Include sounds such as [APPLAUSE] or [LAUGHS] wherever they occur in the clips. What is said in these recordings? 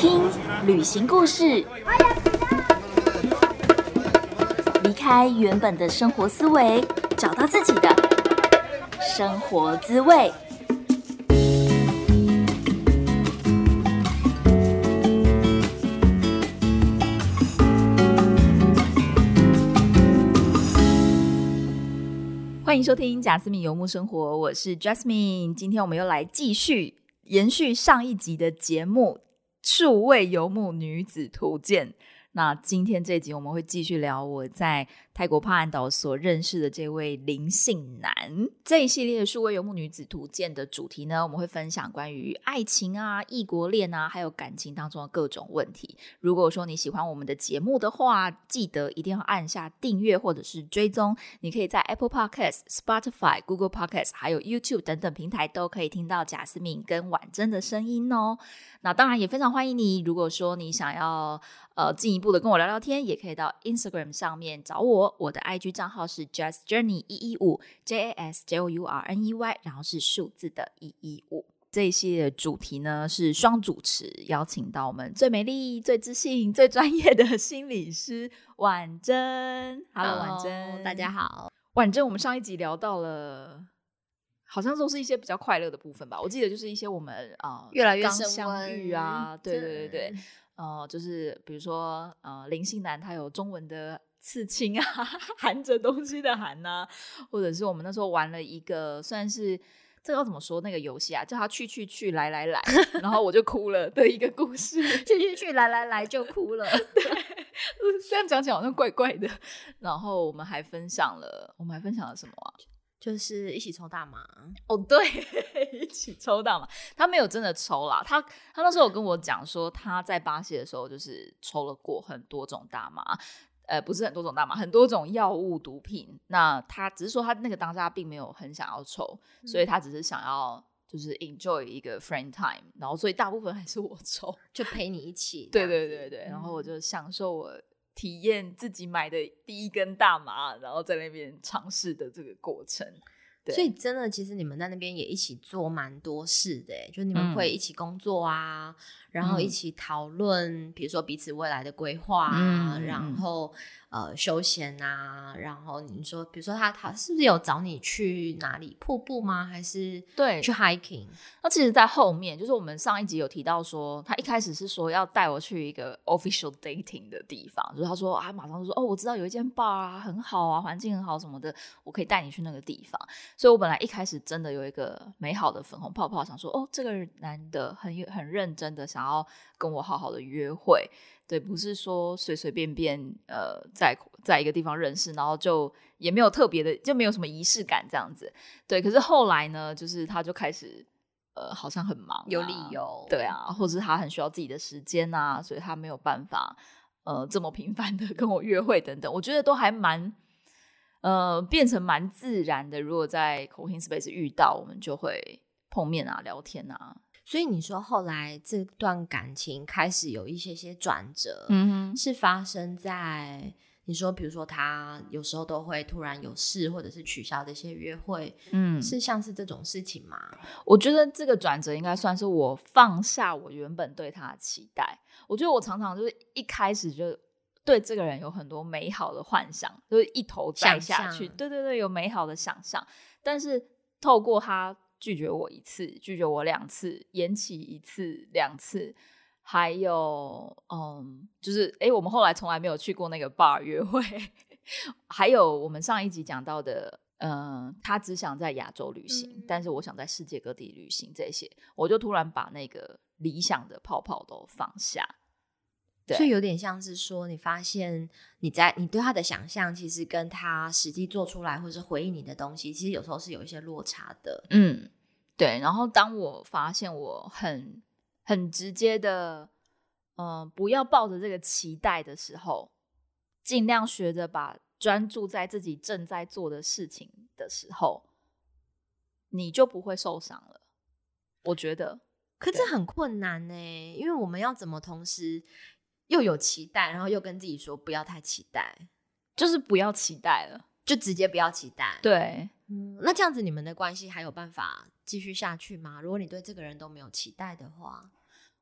听旅行故事，离开原本的生活思维，找到自己的生活滋味。欢迎收听贾斯敏游牧生活，我是 Jasmine。今天我们又来继续延续上一集的节目《数位游牧女子图鉴》。那今天这集我们会继续聊我在泰国帕岸岛所认识的这位林姓男。这一系列数位游牧女子图鉴的主题呢，我们会分享关于爱情啊、异国恋啊，还有感情当中的各种问题。如果说你喜欢我们的节目的话，记得一定要按下订阅或者是追踪。你可以在 Apple Podcast、Spotify、Google Podcast 还有 YouTube 等等平台都可以听到贾斯敏跟婉珍的声音哦。那当然也非常欢迎你，如果说你想要呃进一步的跟我聊聊天，也可以到 Instagram 上面找我，我的 IG 账号是 Just Journey 一一五 J A S J O U R N E Y，然后是数字的一一五。这一系列主题呢是双主持，邀请到我们最美丽、最自信、最专业的心理师婉珍。Hello，婉珍，大家好。婉珍，我们上一集聊到了。好像都是一些比较快乐的部分吧。我记得就是一些我们啊，越来越刚相遇啊，对对对对，呃，就是比如说呃，林姓男他有中文的刺青啊，[LAUGHS] 含着东西的含呐，或者是我们那时候玩了一个算是这个要怎么说那个游戏啊，叫他去去去来来来，然后我就哭了的一个故事，[LAUGHS] 去去去来来来就哭了。对，[LAUGHS] 虽然讲起来好像怪怪的。然后我们还分享了，我们还分享了什么啊？就是一起抽大麻哦，对，一起抽大麻。他没有真的抽啦，他他那时候有跟我讲说，他在巴西的时候就是抽了过很多种大麻，呃，不是很多种大麻，很多种药物毒品。那他只是说他那个当下并没有很想要抽，所以他只是想要就是 enjoy 一个 friend time，然后所以大部分还是我抽，就陪你一起。对对对对，然后我就享受我。体验自己买的第一根大麻，然后在那边尝试的这个过程。所以真的，其实你们在那边也一起做蛮多事的，就你们会一起工作啊，然后一起讨论，比如说彼此未来的规划啊，然后。呃，休闲啊，然后你说，比如说他他是不是有找你去哪里瀑布吗？还是对去 hiking？那其实，在后面就是我们上一集有提到说，他一开始是说要带我去一个 official dating 的地方，就是他说啊，马上就说哦，我知道有一间 bar 啊，很好啊，环境很好什么的，我可以带你去那个地方。所以我本来一开始真的有一个美好的粉红泡泡，想说哦，这个男的很很认真的想要跟我好好的约会。对，不是说随随便便呃，在在一个地方认识，然后就也没有特别的，就没有什么仪式感这样子。对，可是后来呢，就是他就开始呃，好像很忙，有理由，对啊，或者是他很需要自己的时间啊，所以他没有办法呃这么频繁的 [LAUGHS] 跟我约会等等。我觉得都还蛮呃，变成蛮自然的。如果在 coworking space 遇到，我们就会碰面啊，聊天啊。所以你说后来这段感情开始有一些些转折，嗯哼，是发生在你说，比如说他有时候都会突然有事，或者是取消这些约会，嗯，是像是这种事情吗？我觉得这个转折应该算是我放下我原本对他的期待。我觉得我常常就是一开始就对这个人有很多美好的幻想，就是一头栽下去，对对对，有美好的想象，但是透过他。拒绝我一次，拒绝我两次，延期一次、两次，还有，嗯，就是哎，我们后来从来没有去过那个 bar 约会，[LAUGHS] 还有我们上一集讲到的，嗯，他只想在亚洲旅行，但是我想在世界各地旅行，这些，我就突然把那个理想的泡泡都放下。所以有点像是说，你发现你在你对他的想象，其实跟他实际做出来或者是回应你的东西，其实有时候是有一些落差的。嗯，对。然后当我发现我很很直接的，嗯，不要抱着这个期待的时候，尽量学着把专注在自己正在做的事情的时候，你就不会受伤了。我觉得，可这很困难呢，因为我们要怎么同时。又有期待，然后又跟自己说不要太期待，就是不要期待了，就直接不要期待。对，嗯，那这样子你们的关系还有办法继续下去吗？如果你对这个人都没有期待的话，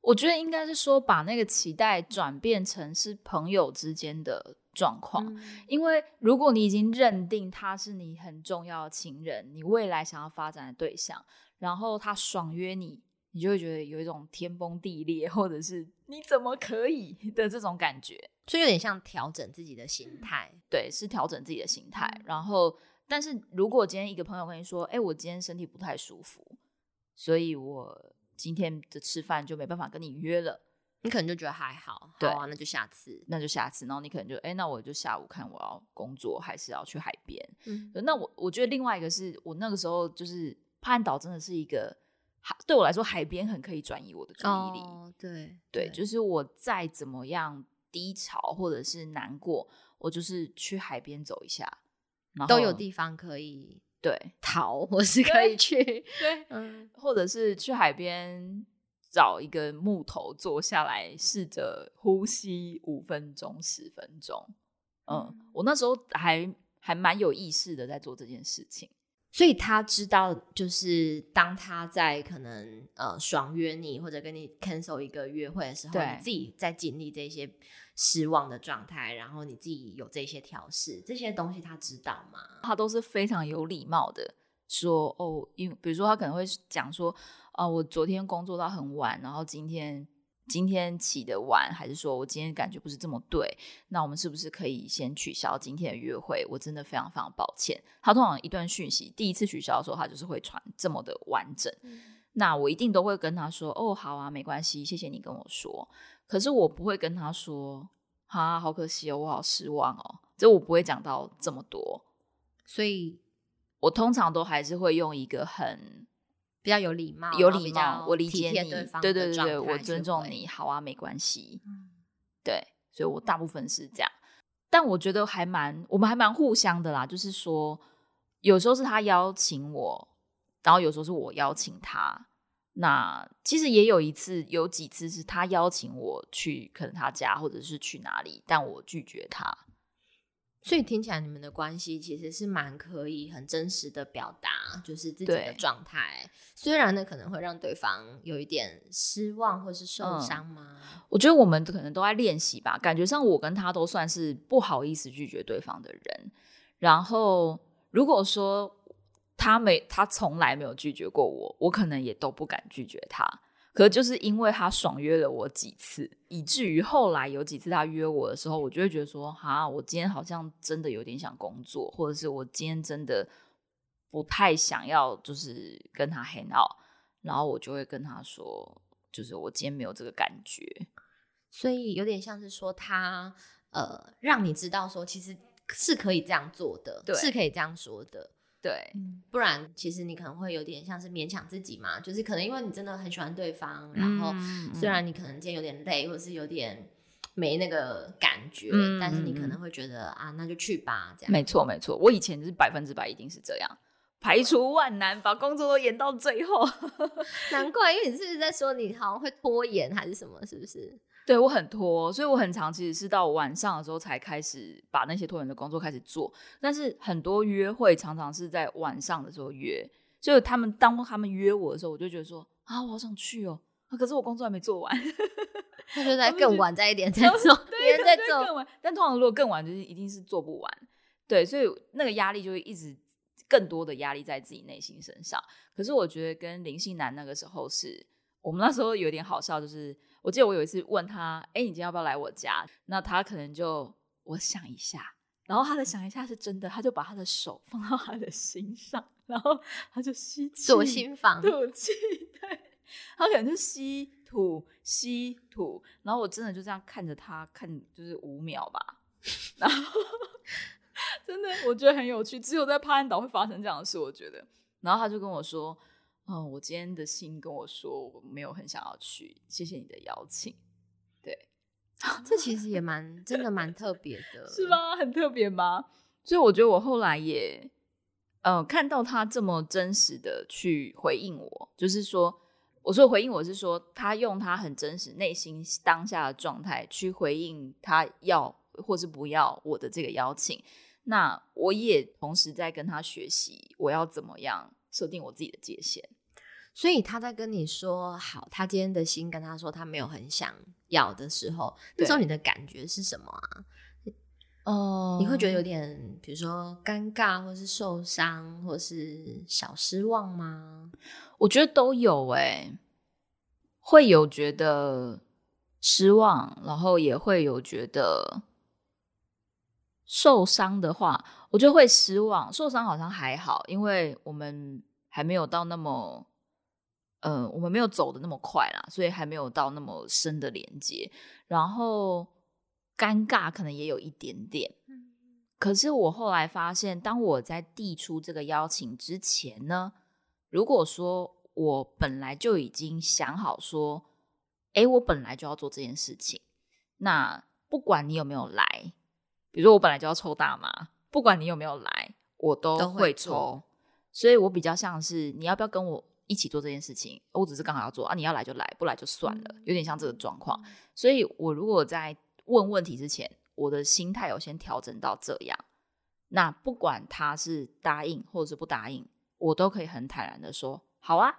我觉得应该是说，把那个期待转变成是朋友之间的状况。因为如果你已经认定他是你很重要的情人，你未来想要发展的对象，然后他爽约你，你就会觉得有一种天崩地裂，或者是你怎么可以的这种感觉。所以有点像调整自己的心态，对，是调整自己的心态。然后，但是如果今天一个朋友跟你说：“哎，我今天身体不太舒服，所以我。”今天的吃饭就没办法跟你约了，你可能就觉得还好，对啊，那就下次，那就下次。然后你可能就，哎，那我就下午看我要工作还是要去海边。嗯，那我我觉得另外一个是我那个时候就是帕岸岛真的是一个海，对我来说海边很可以转移我的注意力。哦，对对，就是我再怎么样低潮或者是难过，我就是去海边走一下，都有地方可以。对，逃或是可以去，对，嗯，或者是去海边找一个木头坐下来，试着呼吸五分钟、十分钟。嗯，我那时候还还蛮有意识的在做这件事情。所以他知道，就是当他在可能呃爽约你或者跟你 cancel 一个约会的时候，你自己在经历这些失望的状态，然后你自己有这些调试，这些东西他知道吗？他都是非常有礼貌的说哦，因为比如说他可能会讲说啊，我昨天工作到很晚，然后今天。今天起的晚，还是说我今天感觉不是这么对？那我们是不是可以先取消今天的约会？我真的非常非常抱歉。他通常一段讯息，第一次取消的时候，他就是会传这么的完整。那我一定都会跟他说：“哦，好啊，没关系，谢谢你跟我说。”可是我不会跟他说：“啊，好可惜哦，我好失望哦。”这我不会讲到这么多，所以我通常都还是会用一个很。比较有礼貌，有礼貌，我理解你，对对对对，我尊重你，好啊，没关系，对，所以我大部分是这样，但我觉得还蛮，我们还蛮互相的啦，就是说，有时候是他邀请我，然后有时候是我邀请他，那其实也有一次，有几次是他邀请我去，可能他家或者是去哪里，但我拒绝他。所以听起来你们的关系其实是蛮可以很真实的表达，就是自己的状态。虽然呢可能会让对方有一点失望或是受伤吗？我觉得我们可能都在练习吧。感觉上我跟他都算是不好意思拒绝对方的人。然后如果说他没他从来没有拒绝过我，我可能也都不敢拒绝他。可就是因为他爽约了我几次，以至于后来有几次他约我的时候，我就会觉得说，哈，我今天好像真的有点想工作，或者是我今天真的不太想要，就是跟他 hang out，然后我就会跟他说，就是我今天没有这个感觉，所以有点像是说他呃，让你知道说其实是可以这样做的，是可以这样说的。对，不然其实你可能会有点像是勉强自己嘛，就是可能因为你真的很喜欢对方，然后虽然你可能今天有点累，或者是有点没那个感觉，但是你可能会觉得啊，那就去吧，这样。没错，没错，我以前是百分之百一定是这样，排除万难把工作都延到最后。[LAUGHS] 难怪，因为你是不是在说你好像会拖延还是什么？是不是？对我很拖，所以我很长其实是到晚上的时候才开始把那些拖延的工作开始做。但是很多约会常常是在晚上的时候约，所以他们当他们约我的时候，我就觉得说啊，我好想去哦，可是我工作还没做完，[LAUGHS] 他就在更晚再一点再做，[LAUGHS] 别人在做更晚。但通常如果更晚，就是一定是做不完。对，所以那个压力就会一直更多的压力在自己内心身上。可是我觉得跟林信男那个时候是我们那时候有点好笑，就是。我记得我有一次问他：“哎，你今天要不要来我家？”那他可能就我想一下，然后他的想一下是真的，他就把他的手放到他的心上，然后他就吸气，左心房吐气，对，他可能就吸吐吸吐，然后我真的就这样看着他看，就是五秒吧，然后 [LAUGHS] 真的我觉得很有趣，只有在帕安岛会发生这样的事，我觉得。然后他就跟我说。哦，我今天的信跟我说，我没有很想要去，谢谢你的邀请。对，这其实也蛮真的蛮特别的，[LAUGHS] 是吗？很特别吗？所以我觉得我后来也，呃，看到他这么真实的去回应我，就是说，我说回应我是说，他用他很真实内心当下的状态去回应他要或是不要我的这个邀请，那我也同时在跟他学习，我要怎么样设定我自己的界限。所以他在跟你说好，他今天的心跟他说他没有很想要的时候，那时候你的感觉是什么啊？哦，你会觉得有点，比如说尴尬，或是受伤，或是小失望吗？我觉得都有哎，会有觉得失望，然后也会有觉得受伤的话，我觉得会失望。受伤好像还好，因为我们还没有到那么。呃，我们没有走的那么快啦，所以还没有到那么深的连接。然后尴尬可能也有一点点。可是我后来发现，当我在递出这个邀请之前呢，如果说我本来就已经想好说，哎，我本来就要做这件事情，那不管你有没有来，比如说我本来就要抽大麻，不管你有没有来，我都会抽。所以我比较像是你要不要跟我。一起做这件事情，我只是刚好要做啊！你要来就来，不来就算了，有点像这个状况。所以，我如果在问问题之前，我的心态有先调整到这样，那不管他是答应或者是不答应，我都可以很坦然的说好啊，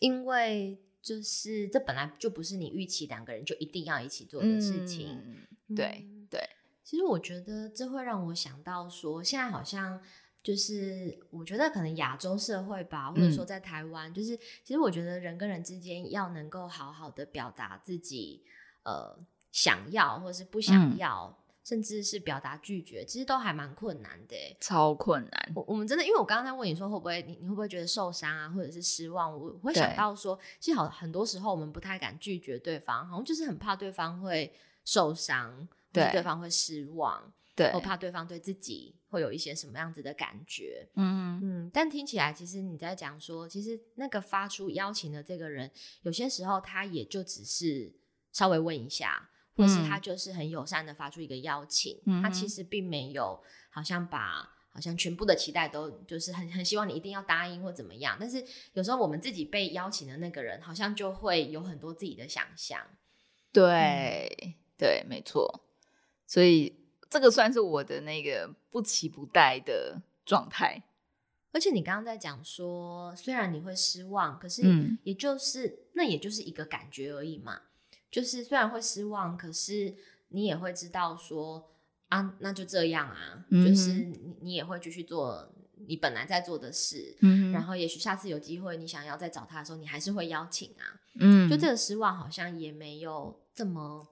因为就是这本来就不是你预期两个人就一定要一起做的事情。对对，其实我觉得这会让我想到说，现在好像。就是我觉得可能亚洲社会吧，或者说在台湾，就是其实我觉得人跟人之间要能够好好的表达自己，呃，想要或是不想要，甚至是表达拒绝，其实都还蛮困难的，超困难。我我们真的，因为我刚刚在问你说会不会你你会不会觉得受伤啊，或者是失望？我会想到说，其实好很多时候我们不太敢拒绝对方，好像就是很怕对方会受伤，对，对方会失望。对，我怕对方对自己会有一些什么样子的感觉，嗯。嗯，但听起来其实你在讲说，其实那个发出邀请的这个人，有些时候他也就只是稍微问一下，或是他就是很友善的发出一个邀请，他其实并没有好像把好像全部的期待都就是很很希望你一定要答应或怎么样，但是有时候我们自己被邀请的那个人，好像就会有很多自己的想象，对对，没错，所以。这个算是我的那个不期不待的状态，而且你刚刚在讲说，虽然你会失望，可是也就是那也就是一个感觉而已嘛。就是虽然会失望，可是你也会知道说啊，那就这样啊，就是你你也会继续做你本来在做的事，嗯，然后也许下次有机会你想要再找他的时候，你还是会邀请啊，嗯，就这个失望好像也没有这么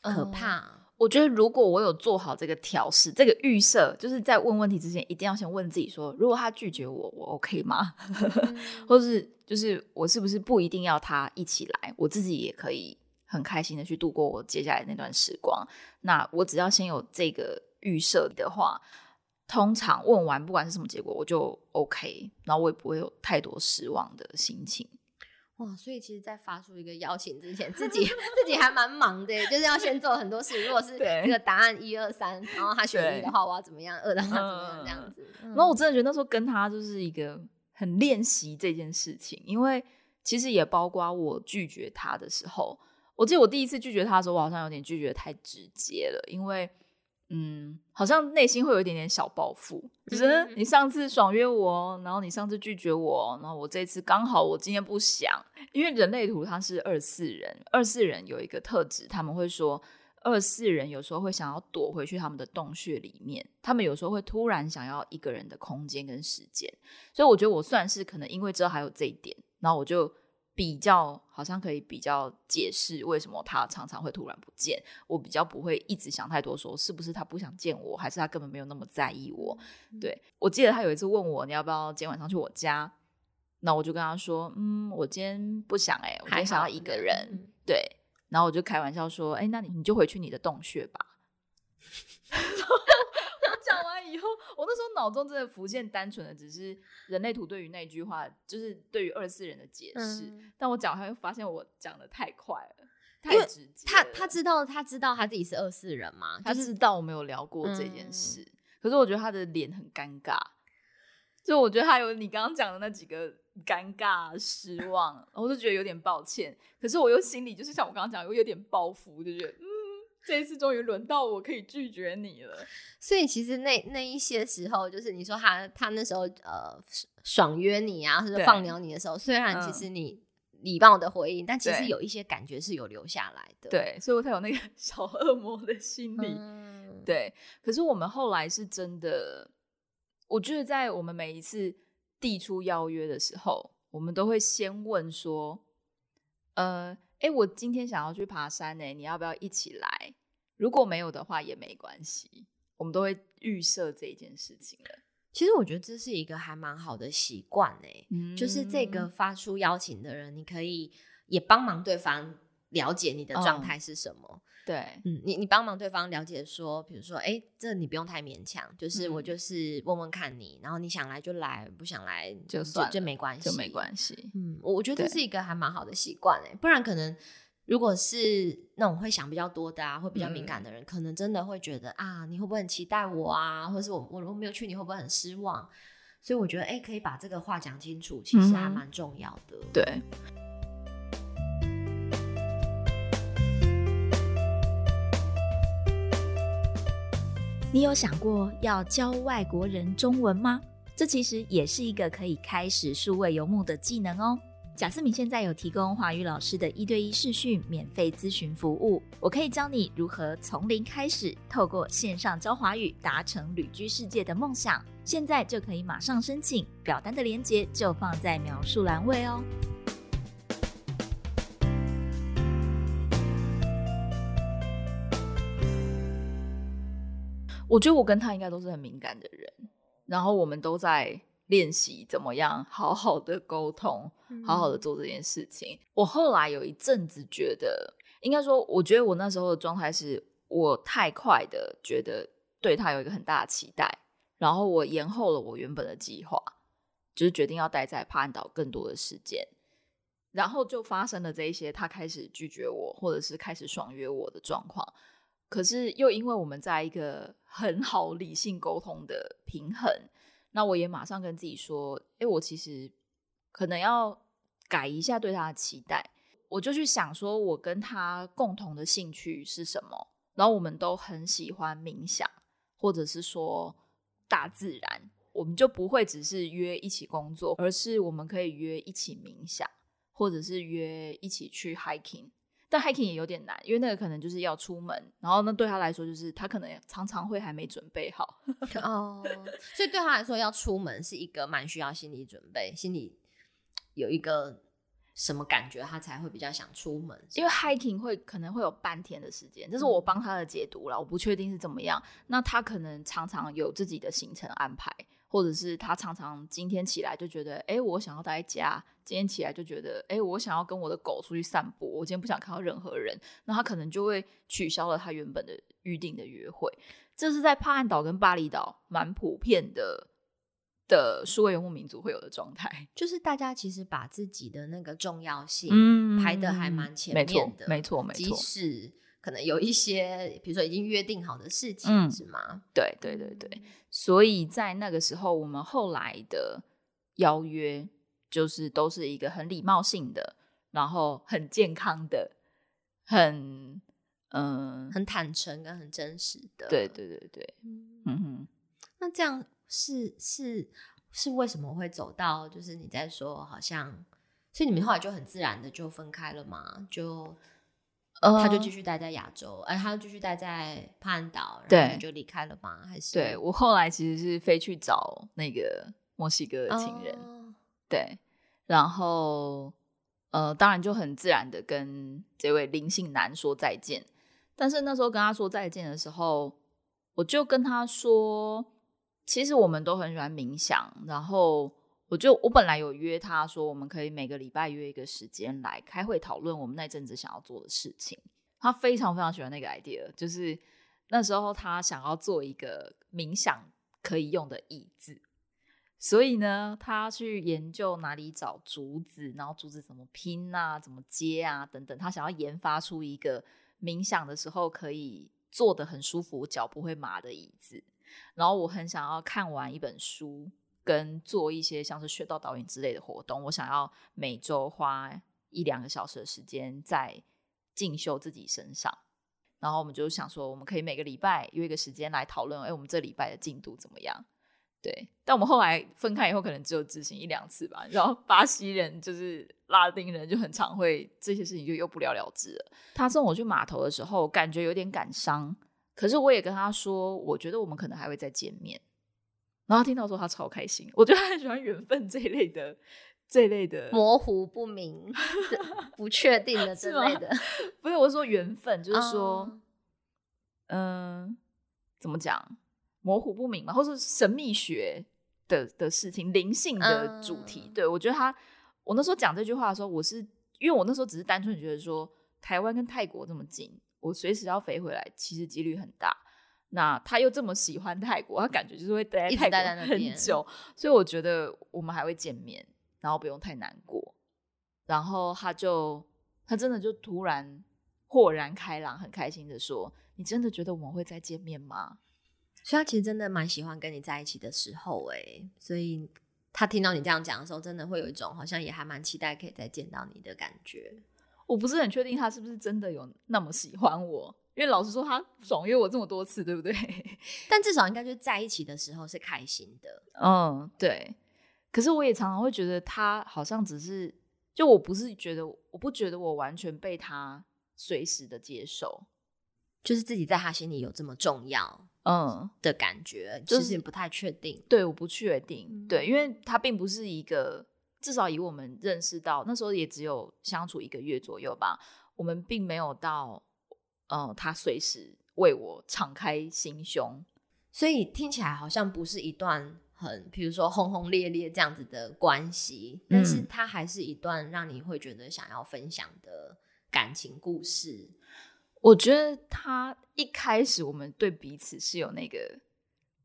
可怕。我觉得，如果我有做好这个调试、这个预设，就是在问问题之前，一定要先问自己说：如果他拒绝我，我 OK 吗？[LAUGHS] 或是就是我是不是不一定要他一起来，我自己也可以很开心的去度过我接下来那段时光？那我只要先有这个预设的话，通常问完不管是什么结果，我就 OK，然后我也不会有太多失望的心情。哇，所以其实，在发出一个邀请之前，自己自己还蛮忙的，就是要先做很多事。如果是那个答案一二三，然后他选一的话，我要怎么样？二的话怎么样？这样子。然后我真的觉得那时候跟他就是一个很练习这件事情，因为其实也包括我拒绝他的时候，我记得我第一次拒绝他的时候，我好像有点拒绝太直接了，因为。嗯，好像内心会有一点点小报复，就是你上次爽约我，然后你上次拒绝我，然后我这次刚好我今天不想，因为人类图它是二四人，二四人有一个特质，他们会说二四人有时候会想要躲回去他们的洞穴里面，他们有时候会突然想要一个人的空间跟时间，所以我觉得我算是可能因为知道还有这一点，然后我就。比较好像可以比较解释为什么他常常会突然不见，我比较不会一直想太多，说是不是他不想见我，还是他根本没有那么在意我。对我记得他有一次问我你要不要今天晚上去我家，那我就跟他说，嗯，我今天不想哎，我今天想要一个人。对，然后我就开玩笑说，哎，那你你就回去你的洞穴吧。后，我那时候脑中真的浮现单纯的只是人类图对于那句话，就是对于二四人的解释。但我讲，他又发现我讲的太快了，太直接。他他知道他知道他自己是二四人吗？他知道我没有聊过这件事，可是我觉得他的脸很尴尬，就我觉得他有你刚刚讲的那几个尴尬、失望，我就觉得有点抱歉。可是我又心里就是像我刚刚讲，又有点包袱，就觉得嗯。这一次终于轮到我可以拒绝你了。所以其实那那一些时候，就是你说他他那时候呃爽约你啊，或者放鸟你的时候，虽然其实你礼貌的回应，但其实有一些感觉是有留下来的。对，所以我才有那个 [LAUGHS] 小恶魔的心理。对，可是我们后来是真的，我觉得在我们每一次递出邀约的时候，我们都会先问说，呃。哎，我今天想要去爬山呢，你要不要一起来？如果没有的话也没关系，我们都会预设这一件事情的。其实我觉得这是一个还蛮好的习惯哎，就是这个发出邀请的人，你可以也帮忙对方了解你的状态是什么。对，嗯，你你帮忙对方了解说，比如说，哎，这你不用太勉强，就是我就是问问看你，然后你想来就来，不想来就算就没关系，就没关系。嗯，我我觉得这是一个还蛮好的习惯哎，不然可能如果是那种会想比较多的啊，会比较敏感的人，可能真的会觉得啊，你会不会很期待我啊，或者是我我如果没有去，你会不会很失望？所以我觉得，哎，可以把这个话讲清楚，其实还蛮重要的。对。你有想过要教外国人中文吗？这其实也是一个可以开始数位游牧的技能哦。贾思敏现在有提供华语老师的一对一视讯免费咨询服务，我可以教你如何从零开始，透过线上教华语达成旅居世界的梦想。现在就可以马上申请，表单的链接就放在描述栏位哦。我觉得我跟他应该都是很敏感的人，然后我们都在练习怎么样好好的沟通，好好的做这件事情。我后来有一阵子觉得，应该说，我觉得我那时候的状态是我太快的觉得对他有一个很大的期待，然后我延后了我原本的计划，就是决定要待在帕岸岛更多的时间，然后就发生了这一些，他开始拒绝我，或者是开始爽约我的状况。可是又因为我们在一个很好理性沟通的平衡，那我也马上跟自己说：“哎，我其实可能要改一下对他的期待。”我就去想说，我跟他共同的兴趣是什么？然后我们都很喜欢冥想，或者是说大自然，我们就不会只是约一起工作，而是我们可以约一起冥想，或者是约一起去 hiking。但 hiking 也有点难，因为那个可能就是要出门，然后那对他来说就是他可能常常会还没准备好。[LAUGHS] 哦，所以对他来说要出门是一个蛮需要心理准备，心理有一个什么感觉他才会比较想出门，因为 hiking 会可能会有半天的时间，这是我帮他的解读了，我不确定是怎么样，那他可能常常有自己的行程安排。或者是他常常今天起来就觉得，哎，我想要待在家。今天起来就觉得，哎，我想要跟我的狗出去散步。我今天不想看到任何人，那他可能就会取消了他原本的预定的约会。这是在帕岸岛跟巴厘岛蛮普遍的的数位游牧民族会有的状态，就是大家其实把自己的那个重要性排的还蛮前面的，没错，没错，即使。可能有一些，比如说已经约定好的事情，是吗？对对对对，所以在那个时候，我们后来的邀约就是都是一个很礼貌性的，然后很健康的，很嗯，很坦诚跟很真实的。对对对对，嗯哼。那这样是是是为什么会走到就是你在说好像，所以你们后来就很自然的就分开了嘛？就。他就继续待在亚洲，哎，他就继续待在帕岸岛，然后就离开了吗？还是对我后来其实是飞去找那个墨西哥的情人，对，然后呃，当然就很自然的跟这位林姓男说再见。但是那时候跟他说再见的时候，我就跟他说，其实我们都很喜欢冥想，然后。我就我本来有约他说，我们可以每个礼拜约一个时间来开会讨论我们那阵子想要做的事情。他非常非常喜欢那个 idea，就是那时候他想要做一个冥想可以用的椅子，所以呢，他去研究哪里找竹子，然后竹子怎么拼啊，怎么接啊等等，他想要研发出一个冥想的时候可以坐的很舒服、脚不会麻的椅子。然后我很想要看完一本书。跟做一些像是学到导演之类的活动，我想要每周花一两个小时的时间在进修自己身上。然后我们就想说，我们可以每个礼拜约一个时间来讨论，哎，我们这礼拜的进度怎么样？对，但我们后来分开以后，可能只有执行一两次吧。然后巴西人就是拉丁人，就很常会这些事情就又不了了之了。他送我去码头的时候，感觉有点感伤，可是我也跟他说，我觉得我们可能还会再见面。然后听到说他超开心，我觉得他很喜欢缘分这一类的。这一类的模糊不明、[LAUGHS] 不确定的 [LAUGHS] 之类的，不是我说缘分，就是说，嗯，怎么讲，模糊不明嘛，或是神秘学的的事情、灵性的主题。对我觉得他，我那时候讲这句话的时候，我是因为我那时候只是单纯觉得说，台湾跟泰国这么近，我随时要飞回来，其实几率很大。那他又这么喜欢泰国，他感觉就是会待在泰国很久，所以我觉得我们还会见面。然后不用太难过，然后他就他真的就突然豁然开朗，很开心的说：“你真的觉得我们会再见面吗？”所以他其实真的蛮喜欢跟你在一起的时候，哎，所以他听到你这样讲的时候，真的会有一种好像也还蛮期待可以再见到你的感觉。我不是很确定他是不是真的有那么喜欢我，因为老实说他爽约我这么多次，对不对？[LAUGHS] 但至少应该就在一起的时候是开心的。嗯，对。可是我也常常会觉得他好像只是，就我不是觉得，我不觉得我完全被他随时的接受，就是自己在他心里有这么重要，嗯的感觉，就是不太确定。对，我不确定。对，因为他并不是一个，至少以我们认识到那时候也只有相处一个月左右吧，我们并没有到，呃，他随时为我敞开心胸，所以听起来好像不是一段。很，比如说轰轰烈烈这样子的关系，但是它还是一段让你会觉得想要分享的感情故事。我觉得他一开始我们对彼此是有那个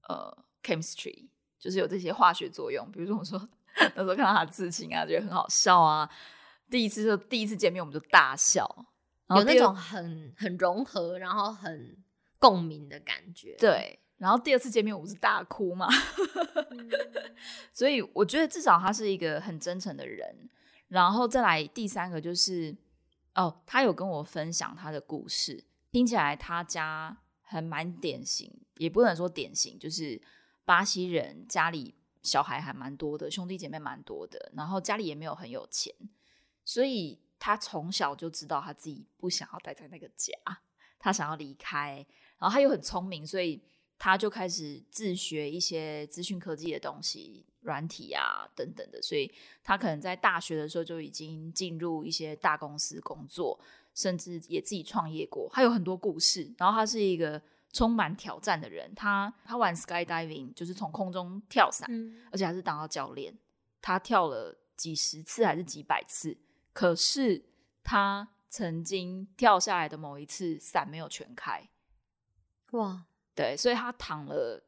呃 chemistry，就是有这些化学作用。比如说我说那时候看到他刺青啊，觉得很好笑啊。第一次就第一次见面我们就大笑，有那种很很融合，然后很共鸣的感觉。对。然后第二次见面，我不是大哭嘛，[LAUGHS] 所以我觉得至少他是一个很真诚的人。然后再来第三个就是，哦，他有跟我分享他的故事，听起来他家还蛮典型，也不能说典型，就是巴西人家里小孩还蛮多的，兄弟姐妹蛮多的，然后家里也没有很有钱，所以他从小就知道他自己不想要待在那个家，他想要离开。然后他又很聪明，所以。他就开始自学一些资讯科技的东西，软体啊等等的，所以他可能在大学的时候就已经进入一些大公司工作，甚至也自己创业过。他有很多故事，然后他是一个充满挑战的人。他他玩 skydiving，就是从空中跳伞，而且还是当到教练。他跳了几十次还是几百次，可是他曾经跳下来的某一次伞没有全开，哇！对，所以他躺了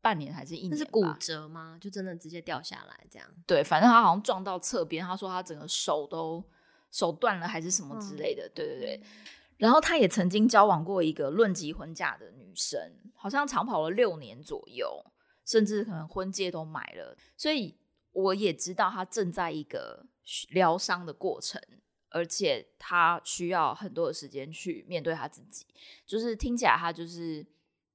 半年还是一年？那是骨折吗？就真的直接掉下来这样？对，反正他好像撞到侧边，他说他整个手都手断了还是什么之类的。对对对。然后他也曾经交往过一个论及婚嫁的女生，好像长跑了六年左右，甚至可能婚戒都买了。所以我也知道他正在一个疗伤的过程，而且他需要很多的时间去面对他自己。就是听起来他就是。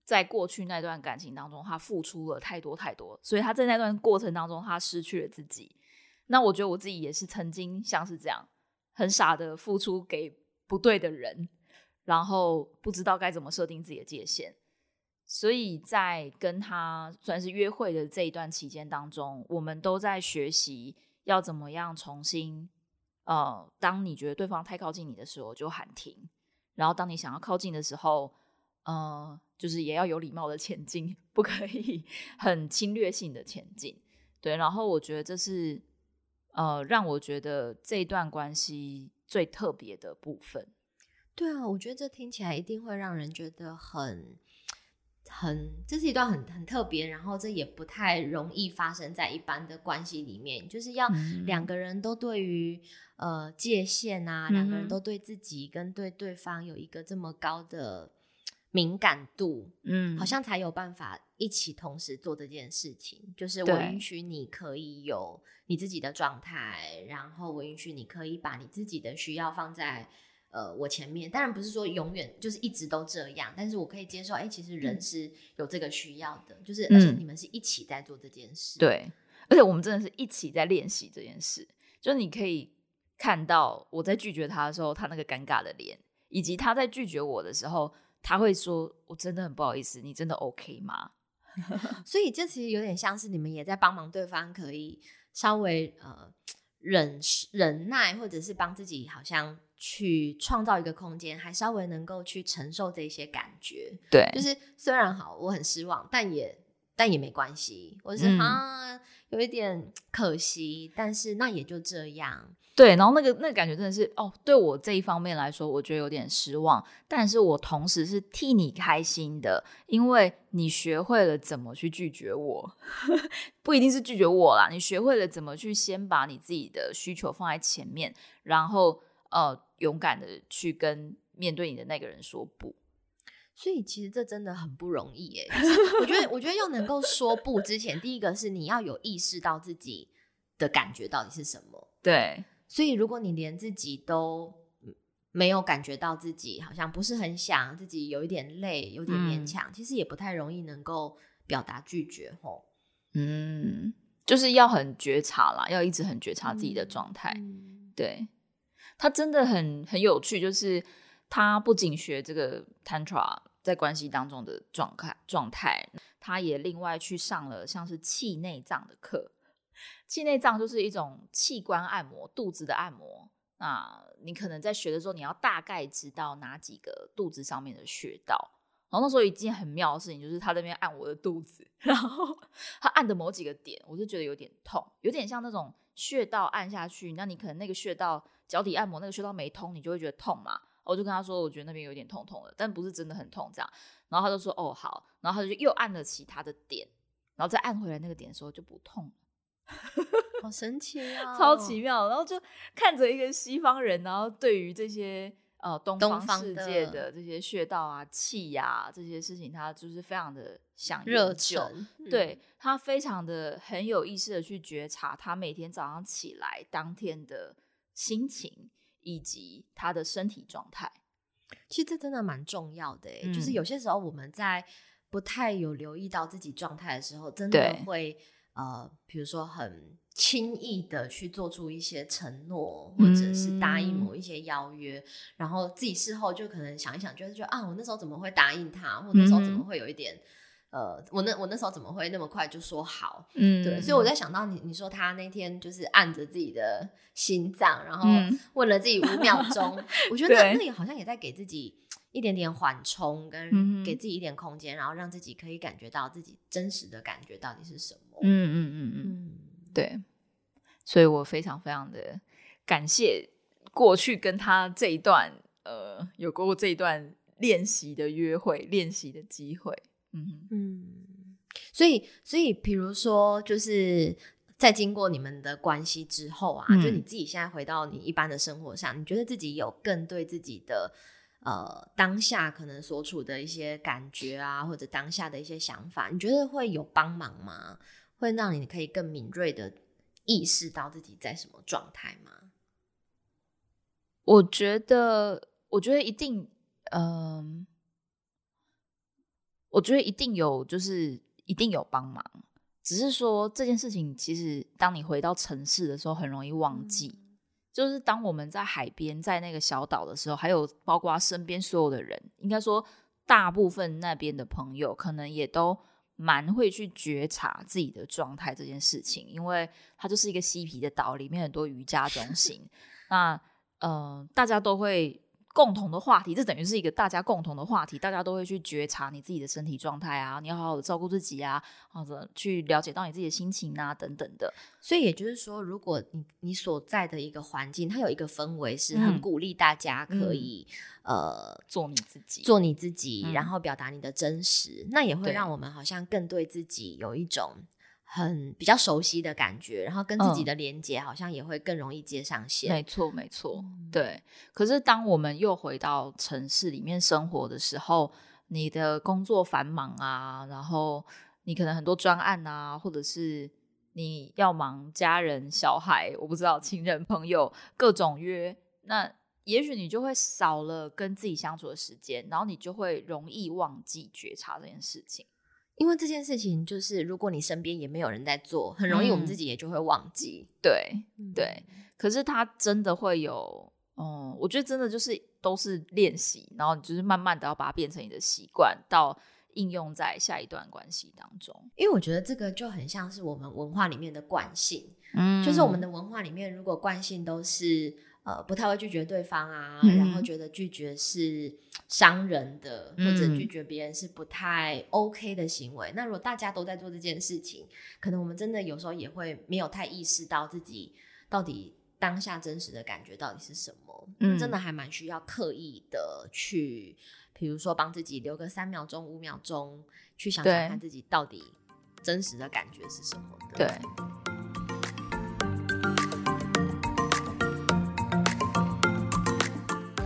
在过去那段感情当中，他付出了太多太多，所以他在那段过程当中，他失去了自己。那我觉得我自己也是曾经像是这样，很傻的付出给不对的人，然后不知道该怎么设定自己的界限。所以在跟他算是约会的这一段期间当中，我们都在学习要怎么样重新，呃，当你觉得对方太靠近你的时候，就喊停；然后当你想要靠近的时候，呃。就是也要有礼貌的前进，不可以 [LAUGHS] 很侵略性的前进。对，然后我觉得这是呃让我觉得这段关系最特别的部分。对啊，我觉得这听起来一定会让人觉得很很，这是一段很很特别，然后这也不太容易发生在一般的关系里面，就是要两个人都对于呃界限啊，两个人都对自己跟对对方有一个这么高的。敏感度，嗯，好像才有办法一起同时做这件事情。就是我允许你可以有你自己的状态，然后我允许你可以把你自己的需要放在呃，我前面当然不是说永远就是一直都这样，但是我可以接受，哎，其实人是有这个需要的，就是而且你们是一起在做这件事，对，而且我们真的是一起在练习这件事，就是你可以看到我在拒绝他的时候，他那个尴尬的脸，以及他在拒绝我的时候，他会说：“我真的很不好意思，你真的 OK 吗？” [LAUGHS] 所以这其实有点像是你们也在帮忙对方，可以稍微呃忍忍耐，或者是帮自己好像。去创造一个空间，还稍微能够去承受这些感觉。对，就是虽然好，我很失望，但也但也没关系。我是啊，有一点可惜，但是那也就这样。对，然后那个那个感觉真的是哦，对我这一方面来说，我觉得有点失望。但是我同时是替你开心的，因为你学会了怎么去拒绝我，[LAUGHS] 不一定是拒绝我啦，你学会了怎么去先把你自己的需求放在前面，然后。呃，勇敢的去跟面对你的那个人说不，所以其实这真的很不容易耶。[LAUGHS] 我觉得，我觉得要能够说不之前，第一个是你要有意识到自己的感觉到底是什么。对，所以如果你连自己都没有感觉到自己好像不是很想，自己有一点累，有点勉强，其实也不太容易能够表达拒绝。吼，嗯，就是要很觉察啦，要一直很觉察自己的状态。对。他真的很很有趣，就是他不仅学这个 tantra 在关系当中的状态状态，他也另外去上了像是气内脏的课。气内脏就是一种器官按摩，肚子的按摩。那你可能在学的时候，你要大概知道哪几个肚子上面的穴道。然后那时候一件很妙的事情，就是他那边按我的肚子，然后他按的某几个点，我就觉得有点痛，有点像那种穴道按下去，那你可能那个穴道。脚底按摩那个穴道没通，你就会觉得痛嘛。我就跟他说，我觉得那边有点痛痛的，但不是真的很痛这样。然后他就说，哦好。然后他就又按了其他的点，然后再按回来那个点的时候就不痛了。好 [LAUGHS] 神奇啊，超奇妙。然后就看着一个西方人，然后对于这些呃东方世界的这些穴道啊、气呀这些事情，他就是非常的想热忱。对他非常的很有意识的去觉察，他每天早上起来当天的。心情以及他的身体状态，其实这真的蛮重要的。就是有些时候我们在不太有留意到自己状态的时候，真的会呃，比如说很轻易的去做出一些承诺，或者是答应某一些邀约，然后自己事后就可能想一想，就是觉得就啊，我那时候怎么会答应他，或者那时候怎么会有一点。呃，我那我那时候怎么会那么快就说好？嗯，对，所以我在想到你，你说他那天就是按着自己的心脏，然后问了自己五秒钟，[LAUGHS] 我觉得那里好像也在给自己一点点缓冲，跟给自己一点空间，然后让自己可以感觉到自己真实的感觉到底是什么。嗯嗯嗯嗯，对，所以我非常非常的感谢过去跟他这一段呃有过这一段练习的约会、练习的机会。嗯所以所以，比如说，就是在经过你们的关系之后啊，就你自己现在回到你一般的生活上，你觉得自己有更对自己的呃当下可能所处的一些感觉啊，或者当下的一些想法，你觉得会有帮忙吗？会让你可以更敏锐的意识到自己在什么状态吗？我觉得，我觉得一定，嗯。我觉得一定有，就是一定有帮忙。只是说这件事情，其实当你回到城市的时候，很容易忘记。就是当我们在海边，在那个小岛的时候，还有包括身边所有的人，应该说大部分那边的朋友，可能也都蛮会去觉察自己的状态这件事情，因为它就是一个嬉皮的岛，里面很多瑜伽中心。[LAUGHS] 那呃，大家都会。共同的话题，这等于是一个大家共同的话题，大家都会去觉察你自己的身体状态啊，你要好好的照顾自己啊，或者去了解到你自己的心情啊，等等的。所以也就是说，如果你你所在的一个环境，它有一个氛围是很鼓励大家可以呃做你自己，做你自己，然后表达你的真实，那也会让我们好像更对自己有一种。很比较熟悉的感觉，然后跟自己的连接好像也会更容易接上线。没错，没错，对。可是当我们又回到城市里面生活的时候，你的工作繁忙啊，然后你可能很多专案啊，或者是你要忙家人、小孩，我不知道亲人、朋友各种约，那也许你就会少了跟自己相处的时间，然后你就会容易忘记觉察这件事情。因为这件事情就是，如果你身边也没有人在做，很容易我们自己也就会忘记。对对，可是他真的会有，嗯，我觉得真的就是都是练习，然后你就是慢慢的要把它变成你的习惯，到应用在下一段关系当中。因为我觉得这个就很像是我们文化里面的惯性，嗯，就是我们的文化里面，如果惯性都是。呃，不太会拒绝对方啊，然后觉得拒绝是伤人的，或者拒绝别人是不太 OK 的行为。那如果大家都在做这件事情，可能我们真的有时候也会没有太意识到自己到底当下真实的感觉到底是什么。嗯，真的还蛮需要刻意的去，比如说帮自己留个三秒钟、五秒钟，去想想看自己到底真实的感觉是什么的。对。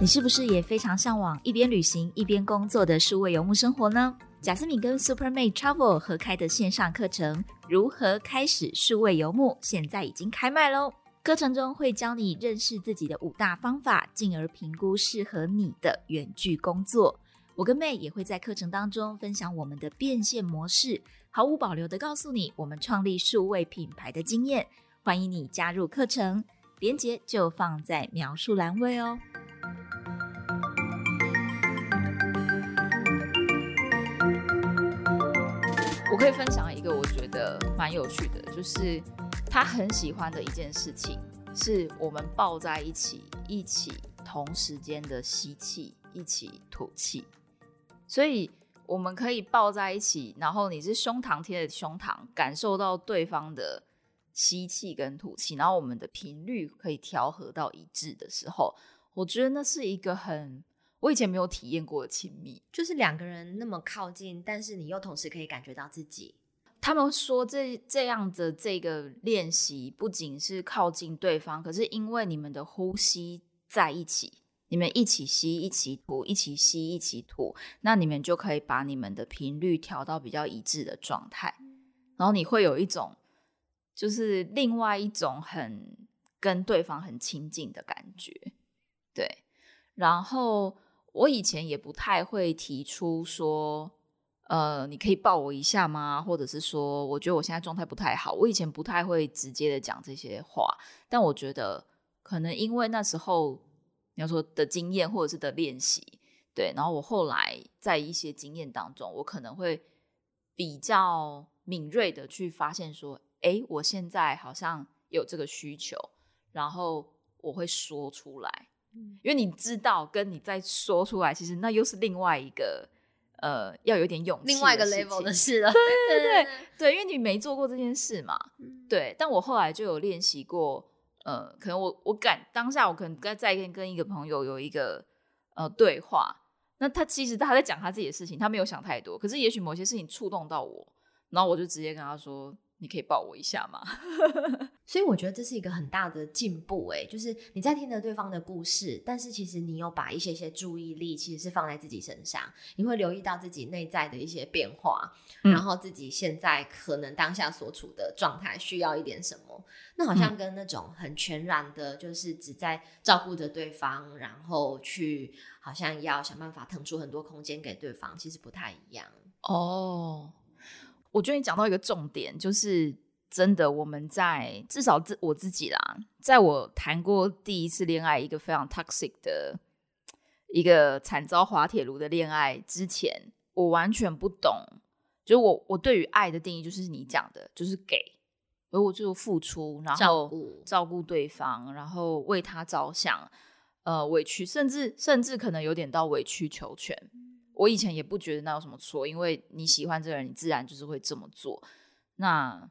你是不是也非常向往一边旅行一边工作的数位游牧生活呢？贾斯敏跟 Supermate Travel 合开的线上课程《如何开始数位游牧》现在已经开卖喽！课程中会教你认识自己的五大方法，进而评估适合你的远距工作。我跟妹也会在课程当中分享我们的变现模式，毫无保留的告诉你我们创立数位品牌的经验。欢迎你加入课程，链接就放在描述栏位哦。我可以分享一个我觉得蛮有趣的，就是他很喜欢的一件事情，是我们抱在一起，一起同时间的吸气，一起吐气。所以我们可以抱在一起，然后你是胸膛贴着胸膛，感受到对方的吸气跟吐气，然后我们的频率可以调和到一致的时候。我觉得那是一个很我以前没有体验过的亲密，就是两个人那么靠近，但是你又同时可以感觉到自己。他们说这这样的这个练习不仅是靠近对方，可是因为你们的呼吸在一起，你们一起吸一起吐，一起吸一起吐，那你们就可以把你们的频率调到比较一致的状态，然后你会有一种就是另外一种很跟对方很亲近的感觉。对，然后我以前也不太会提出说，呃，你可以抱我一下吗？或者是说，我觉得我现在状态不太好。我以前不太会直接的讲这些话，但我觉得可能因为那时候你要说的经验或者是的练习，对，然后我后来在一些经验当中，我可能会比较敏锐的去发现说，哎，我现在好像有这个需求，然后我会说出来。因为你知道，跟你再说出来，其实那又是另外一个，呃，要有点勇气，另外一个 level 的事了。对对对 [LAUGHS] 对对，因为你没做过这件事嘛。对，但我后来就有练习过，呃，可能我我敢当下我可能在在跟跟一个朋友有一个呃对话，那他其实他在讲他自己的事情，他没有想太多，可是也许某些事情触动到我，然后我就直接跟他说。你可以抱我一下吗？[LAUGHS] 所以我觉得这是一个很大的进步，哎，就是你在听着对方的故事，但是其实你有把一些些注意力其实是放在自己身上，你会留意到自己内在的一些变化，然后自己现在可能当下所处的状态需要一点什么，那好像跟那种很全然的，就是只在照顾着对方，然后去好像要想办法腾出很多空间给对方，其实不太一样哦。我觉得你讲到一个重点，就是真的，我们在至少自我自己啦，在我谈过第一次恋爱，一个非常 toxic 的一个惨遭滑铁卢的恋爱之前，我完全不懂，就是我我对于爱的定义，就是你讲的，就是给，而我就付出，然后照顾照顾对方，然后为他着想，呃，委屈，甚至甚至可能有点到委曲求全。我以前也不觉得那有什么错，因为你喜欢这个人，你自然就是会这么做。那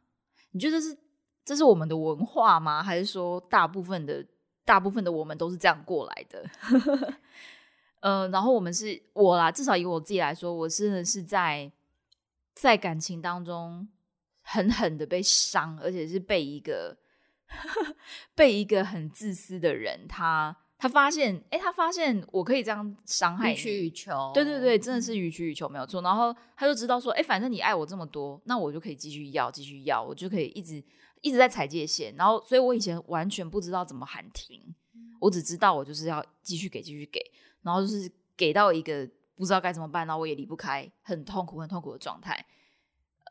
你觉得是这是我们的文化吗？还是说大部分的大部分的我们都是这样过来的？[LAUGHS] 呃，然后我们是我啦，至少以我自己来说，我真的是在在感情当中狠狠的被伤，而且是被一个 [LAUGHS] 被一个很自私的人他。他发现，哎，他发现我可以这样伤害你，予取予求。对对对，真的是予取予求，没有错。然后他就知道说，哎，反正你爱我这么多，那我就可以继续要，继续要，我就可以一直一直在踩界限。然后，所以我以前完全不知道怎么喊停，我只知道我就是要继续给，继续给，然后就是给到一个不知道该怎么办，然后我也离不开，很痛苦、很痛苦的状态。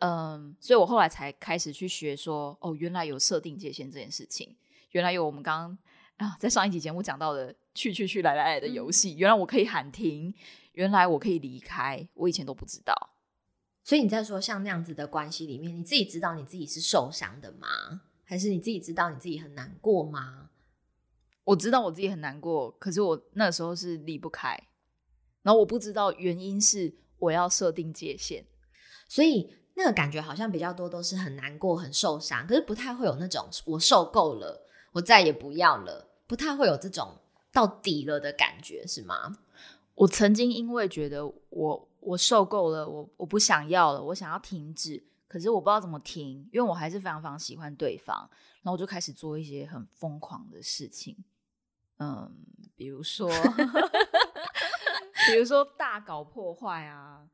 嗯，所以我后来才开始去学说，哦，原来有设定界限这件事情，原来有我们刚刚啊在上一集节目讲到的去去去来来来的游戏，原来我可以喊停，原来我可以离开，我以前都不知道。所以你在说像那样子的关系里面，你自己知道你自己是受伤的吗？还是你自己知道你自己很难过吗？我知道我自己很难过，可是我那时候是离不开，然后我不知道原因是我要设定界限，所以。那个感觉好像比较多都是很难过、很受伤，可是不太会有那种我受够了，我再也不要了，不太会有这种到底了的感觉，是吗？我曾经因为觉得我我受够了，我我不想要了，我想要停止，可是我不知道怎么停，因为我还是非常非常喜欢对方，然后我就开始做一些很疯狂的事情，嗯，比如说，[LAUGHS] 比如说大搞破坏啊。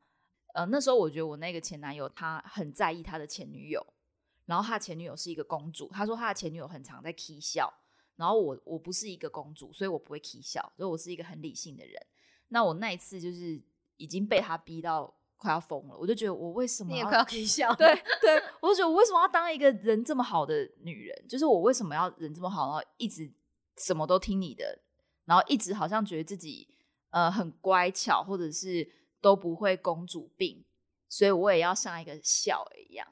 呃，那时候我觉得我那个前男友他很在意他的前女友，然后他前女友是一个公主，他说他的前女友很常在 k 笑，然后我我不是一个公主，所以我不会 k 笑，所以我是一个很理性的人。那我那一次就是已经被他逼到快要疯了，我就觉得我为什么你也快要 k 笑？对对，我就觉得我为什么要当一个人这么好的女人？就是我为什么要人这么好，然后一直什么都听你的，然后一直好像觉得自己呃很乖巧，或者是。都不会公主病，所以我也要像一个笑一样。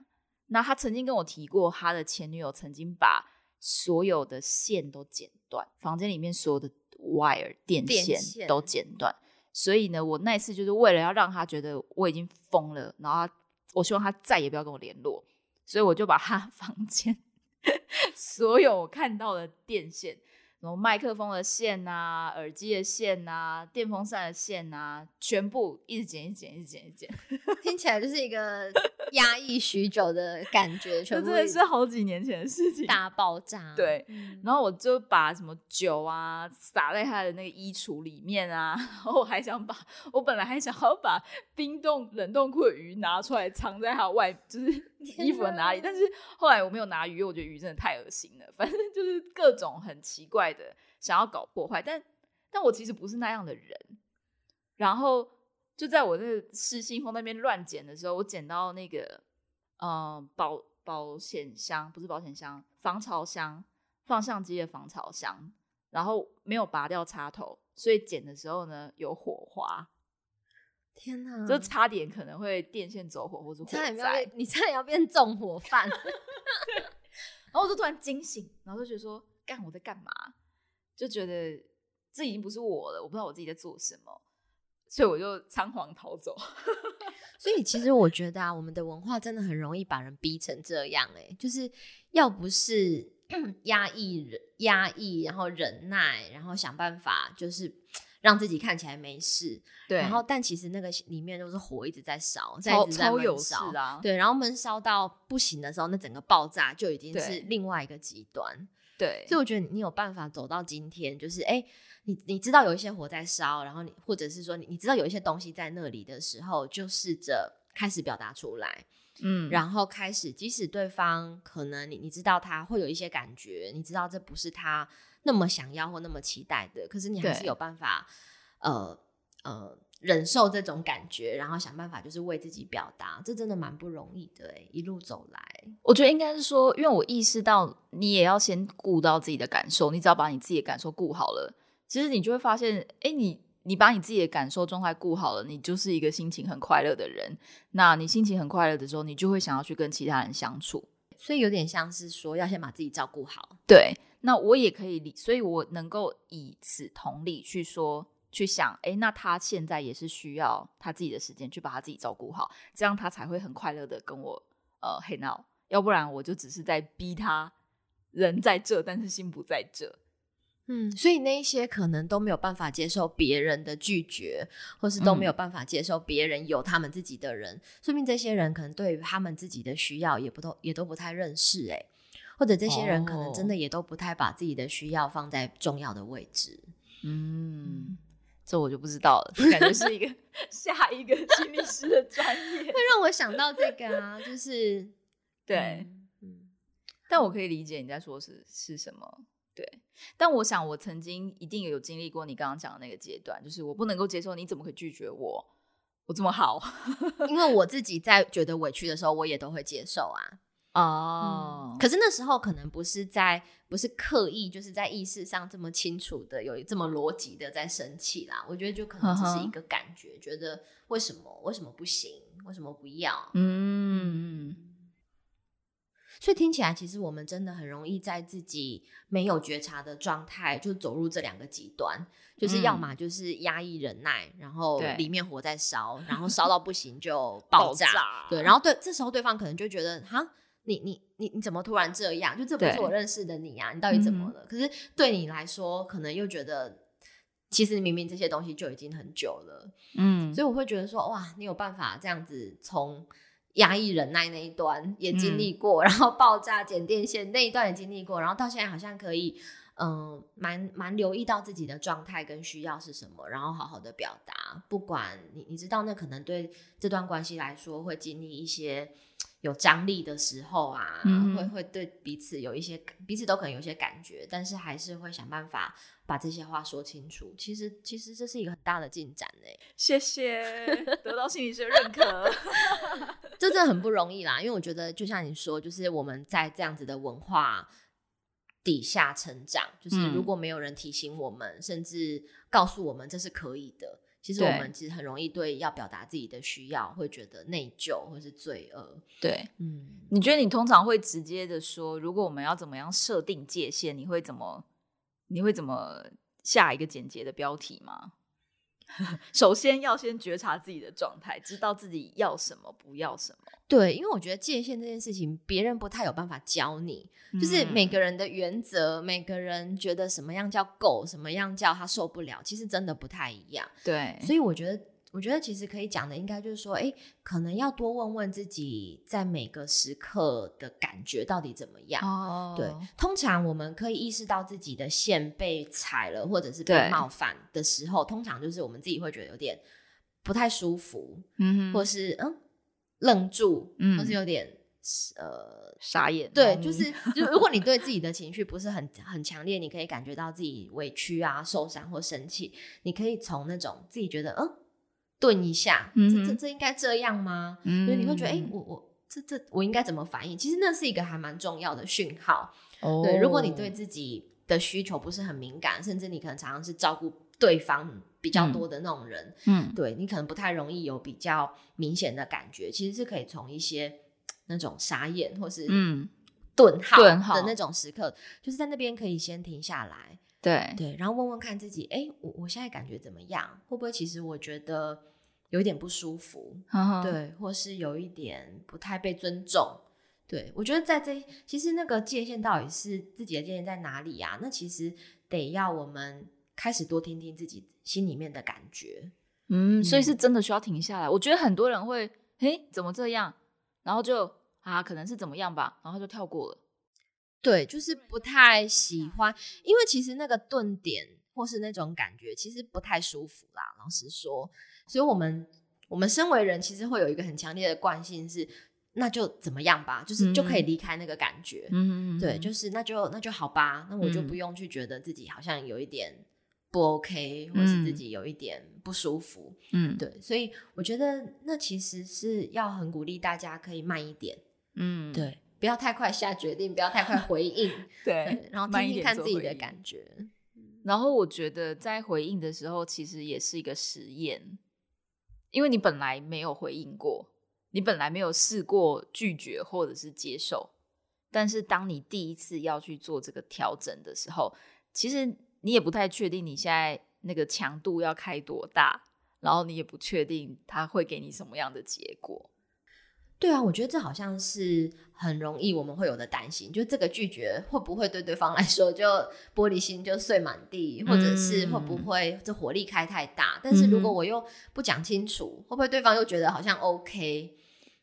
那他曾经跟我提过，他的前女友曾经把所有的线都剪断，房间里面所有的 wire 电线都剪断。所以呢，我那次就是为了要让他觉得我已经疯了，然后我希望他再也不要跟我联络，所以我就把他 [LAUGHS] 房间 [LAUGHS] 所有我看到的电线。什么麦克风的线呐，耳机的线呐，电风扇的线呐，全部一直剪，一剪，一剪，一剪，[LAUGHS] 听起来就是一个压抑许久的感觉，全部真的是好几年前的事情，大爆炸。对，然后我就把什么酒啊洒在他的那个衣橱里面啊，[LAUGHS] 然后我还想把，我本来还想要把冰冻冷冻库的鱼拿出来藏在他外，就是衣服的哪里，但是后来我没有拿鱼，因为我觉得鱼真的太恶心了，反正 [LAUGHS] 就是各种很奇怪。的想要搞破坏，但但我其实不是那样的人。然后就在我那个失心疯那边乱捡的时候，我捡到那个嗯保保险箱，不是保险箱，防潮箱，放相机的防潮箱。然后没有拔掉插头，所以捡的时候呢有火花。天哪！就差点可能会电线走火或者火灾，你差点要变纵火犯。[LAUGHS] 然后我就突然惊醒，然后就觉得说：干我在干嘛？就觉得这已经不是我了，我不知道我自己在做什么，所以我就仓皇逃走。[LAUGHS] 所以其实我觉得啊，我们的文化真的很容易把人逼成这样，哎，就是要不是 [CLEARS THROAT] 压抑、忍压抑，然后忍耐，然后想办法，就是让自己看起来没事。对，然后但其实那个里面都是火一直在烧，超超有烧啊。对，然后闷烧到不行的时候，那整个爆炸就已经是另外一个极端。对，所以我觉得你有办法走到今天，就是哎，你你知道有一些火在烧，然后你或者是说你你知道有一些东西在那里的时候，就试着开始表达出来，嗯，然后开始，即使对方可能你你知道他会有一些感觉，你知道这不是他那么想要或那么期待的，可是你还是有办法，呃呃。忍受这种感觉，然后想办法就是为自己表达，这真的蛮不容易的哎。一路走来，我觉得应该是说，因为我意识到你也要先顾到自己的感受，你只要把你自己的感受顾好了，其实你就会发现，哎，你你把你自己的感受状态顾好了，你就是一个心情很快乐的人。那你心情很快乐的时候，你就会想要去跟其他人相处。所以有点像是说，要先把自己照顾好。对，那我也可以理，所以我能够以此同理去说。去想，哎，那他现在也是需要他自己的时间去把他自己照顾好，这样他才会很快乐的跟我呃 hang out，要不然我就只是在逼他人在这，但是心不在这。嗯，所以那一些可能都没有办法接受别人的拒绝，或是都没有办法接受别人有他们自己的人，说明这些人可能对于他们自己的需要也不都也都不太认识，哎，或者这些人可能真的也都不太把自己的需要放在重要的位置。嗯。这我就不知道了，感觉是一个 [LAUGHS] 下一个心理师的专业，会让我想到这个啊，就是 [LAUGHS] 对，嗯，但我可以理解你在说是是什么，对。但我想，我曾经一定有经历过你刚刚讲的那个阶段，就是我不能够接受，你怎么可以拒绝我？我这么好，因为我自己在觉得委屈的时候，我也都会接受啊。哦，可是那时候可能不是在，不是刻意，就是在意识上这么清楚的，有这么逻辑的在生气啦。我觉得就可能只是一个感觉，觉得为什么为什么不行，为什么不要？嗯。所以听起来，其实我们真的很容易在自己没有觉察的状态，就走入这两个极端，就是要么就是压抑忍耐，然后里面火在烧，然后烧到不行就 [LAUGHS] 爆炸。对，然后对，这时候对方可能就觉得，哈，你你你你怎么突然这样？就这不是我认识的你啊，你到底怎么了？可是对你来说，可能又觉得，其实明明这些东西就已经很久了。嗯，所以我会觉得说，哇，你有办法这样子从。压抑忍耐那一段也经历过，然后爆炸剪电线那一段也经历过，然后到现在好像可以，嗯，蛮蛮留意到自己的状态跟需要是什么，然后好好的表达。不管你你知道那可能对这段关系来说会经历一些。有张力的时候啊，会会对彼此有一些彼此都可能有些感觉，但是还是会想办法把这些话说清楚。其实其实这是一个很大的进展呢。[LAUGHS] 谢谢，得到心理学认可，[LAUGHS] 这真的很不容易啦。因为我觉得就像你说，就是我们在这样子的文化底下成长，就是如果没有人提醒我们，甚至告诉我们这是可以的。其实我们其实很容易对要表达自己的需要会觉得内疚或是罪恶。对，嗯，你觉得你通常会直接的说，如果我们要怎么样设定界限，你会怎么，你会怎么下一个简洁的标题吗？[LAUGHS] 首先要先觉察自己的状态，知道自己要什么，不要什么。对，因为我觉得界限这件事情，别人不太有办法教你。就是每个人的原则，每个人觉得什么样叫够，什么样叫他受不了，其实真的不太一样。对，所以我觉得。我觉得其实可以讲的，应该就是说，哎，可能要多问问自己，在每个时刻的感觉到底怎么样。哦，对，通常我们可以意识到自己的线被踩了，或者是被冒犯的时候，通常就是我们自己会觉得有点不太舒服，嗯，或是嗯愣住，嗯，或是有点呃傻眼。对，就是就如果你对自己的 [LAUGHS] 情绪不是很很强烈，你可以感觉到自己委屈啊、受伤或生气，你可以从那种自己觉得嗯。顿一下，这这这应该这样吗？所以你会觉得，哎，我我这这我应该怎么反应？其实那是一个还蛮重要的讯号。对，如果你对自己的需求不是很敏感，甚至你可能常常是照顾对方比较多的那种人，嗯，对你可能不太容易有比较明显的感觉。其实是可以从一些那种傻眼或是嗯顿号的那种时刻，就是在那边可以先停下来，对对，然后问问看自己，哎，我我现在感觉怎么样？会不会其实我觉得。有一点不舒服，对，或是有一点不太被尊重，对我觉得在这其实那个界限到底是自己的界限在哪里呀？那其实得要我们开始多听听自己心里面的感觉，嗯，所以是真的需要停下来。我觉得很多人会，诶，怎么这样？然后就啊，可能是怎么样吧，然后就跳过了。对，就是不太喜欢，因为其实那个顿点或是那种感觉，其实不太舒服啦。老实说。所以，我们我们身为人，其实会有一个很强烈的惯性，是那就怎么样吧，就是就可以离开那个感觉。嗯嗯对，就是那就那就好吧，那我就不用去觉得自己好像有一点不 OK，或是自己有一点不舒服。嗯，对。所以我觉得那其实是要很鼓励大家可以慢一点。嗯，对，不要太快下决定，不要太快回应。[LAUGHS] 对，然后听听看自己的感觉。然后我觉得在回应的时候，其实也是一个实验。因为你本来没有回应过，你本来没有试过拒绝或者是接受，但是当你第一次要去做这个调整的时候，其实你也不太确定你现在那个强度要开多大，然后你也不确定他会给你什么样的结果。对啊，我觉得这好像是很容易我们会有的担心，就这个拒绝会不会对对方来说就玻璃心就碎满地，或者是会不会这火力开太大？但是如果我又不讲清楚，会不会对方又觉得好像 OK？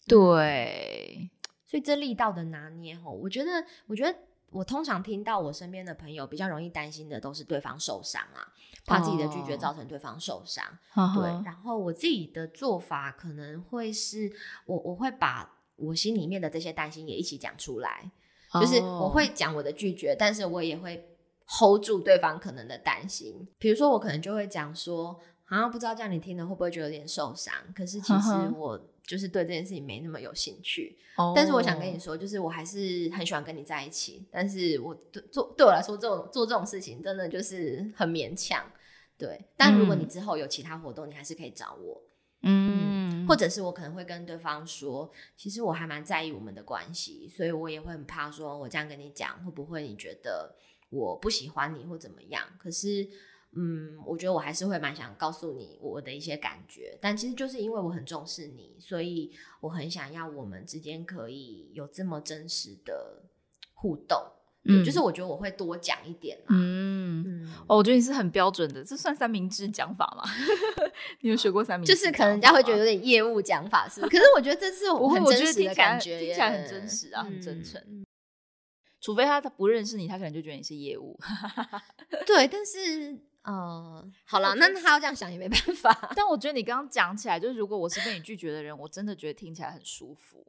对，所以这力道的拿捏吼，我觉得，我觉得。我通常听到我身边的朋友比较容易担心的都是对方受伤啊，怕自己的拒绝造成对方受伤。对，然后我自己的做法可能会是我我会把我心里面的这些担心也一起讲出来，就是我会讲我的拒绝，但是我也会 hold 住对方可能的担心。比如说，我可能就会讲说，好像不知道这样你听了会不会觉得有点受伤？可是其实我就是对这件事情没那么有兴趣。但是我想跟你说，就是我还是很喜欢跟你在一起。但是我对做对我来说，这种做这种事情真的就是很勉强。对，但如果你之后有其他活动，你还是可以找我。嗯，或者是我可能会跟对方说，其实我还蛮在意我们的关系，所以我也会很怕说，我这样跟你讲，会不会你觉得我不喜欢你或怎么样？可是，嗯，我觉得我还是会蛮想告诉你我的一些感觉。但其实就是因为我很重视你，所以我很想要我们之间可以有这么真实的互动。嗯，就是我觉得我会多讲一点啦。嗯，哦，我觉得你是很标准的，这算三明治讲法吗？[LAUGHS] 你有学过三明治？就是可能人家会觉得有点业务讲法，是？可是我觉得这是我很真实的感觉，听起来很真实啊，很真诚。除非他他不认识你，他可能就觉得你是业务。[LAUGHS] 对，但是呃，好了，那他要这样想也没办法。[LAUGHS] 但我觉得你刚刚讲起来，就是如果我是被你拒绝的人，我真的觉得听起来很舒服。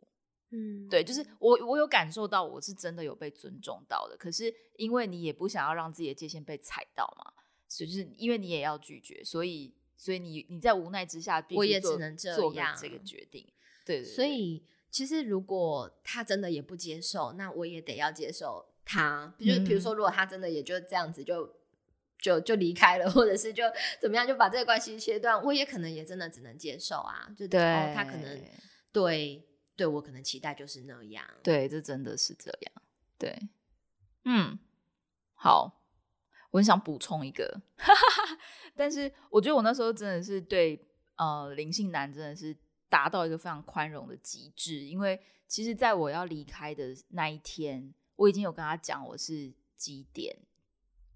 嗯，对，就是我我有感受到我是真的有被尊重到的，可是因为你也不想要让自己的界限被踩到嘛，所以就是因为你也要拒绝，所以所以你你在无奈之下，我也只能做这个决定。对，所以其实如果他真的也不接受，那我也得要接受他。就比如说，如果他真的也就这样子就就就离开了，[LAUGHS] 或者是就怎么样就把这个关系切断，我也可能也真的只能接受啊。就对，他可能对。对我可能期待就是那样，对，这真的是这样，对，嗯，好，我很想补充一个，[LAUGHS] 但是我觉得我那时候真的是对呃灵性男真的是达到一个非常宽容的极致，因为其实在我要离开的那一天，我已经有跟他讲我是几点，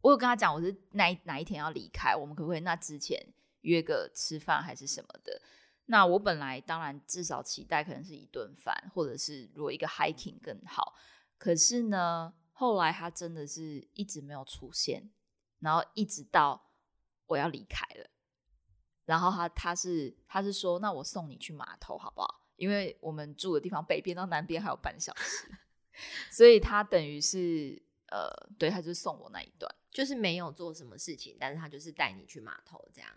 我有跟他讲我是哪哪一天要离开，我们可不可以那之前约个吃饭还是什么的。那我本来当然至少期待可能是一顿饭，或者是如果一个 hiking 更好。可是呢，后来他真的是一直没有出现，然后一直到我要离开了，然后他他是他是说，那我送你去码头好不好？因为我们住的地方北边到南边还有半小时，[LAUGHS] 所以他等于是呃，对他就送我那一段，就是没有做什么事情，但是他就是带你去码头这样。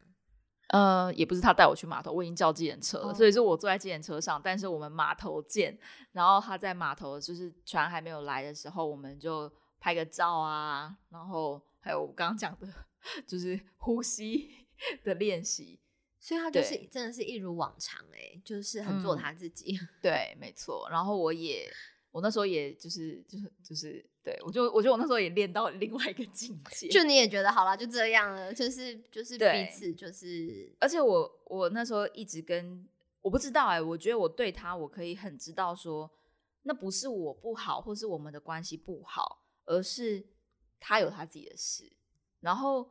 呃，也不是他带我去码头，我已经叫计程车了，所以是我坐在计程车上。但是我们码头见，然后他在码头，就是船还没有来的时候，我们就拍个照啊，然后还有我刚刚讲的，[LAUGHS] 就是呼吸 [LAUGHS] 的练习。所以他就是真的是一如往常，哎，就是很做他自己。[LAUGHS] 对，没错。然后我也。我那时候也就是就是就是，对我就我觉得我那时候也练到另外一个境 [LAUGHS] 界，就你也觉得好了，就这样了，就是就是彼此就是，而且我我那时候一直跟我不知道哎，我觉得我对他我可以很知道说，那不是我不好，或是我们的关系不好，而是他有他自己的事，然后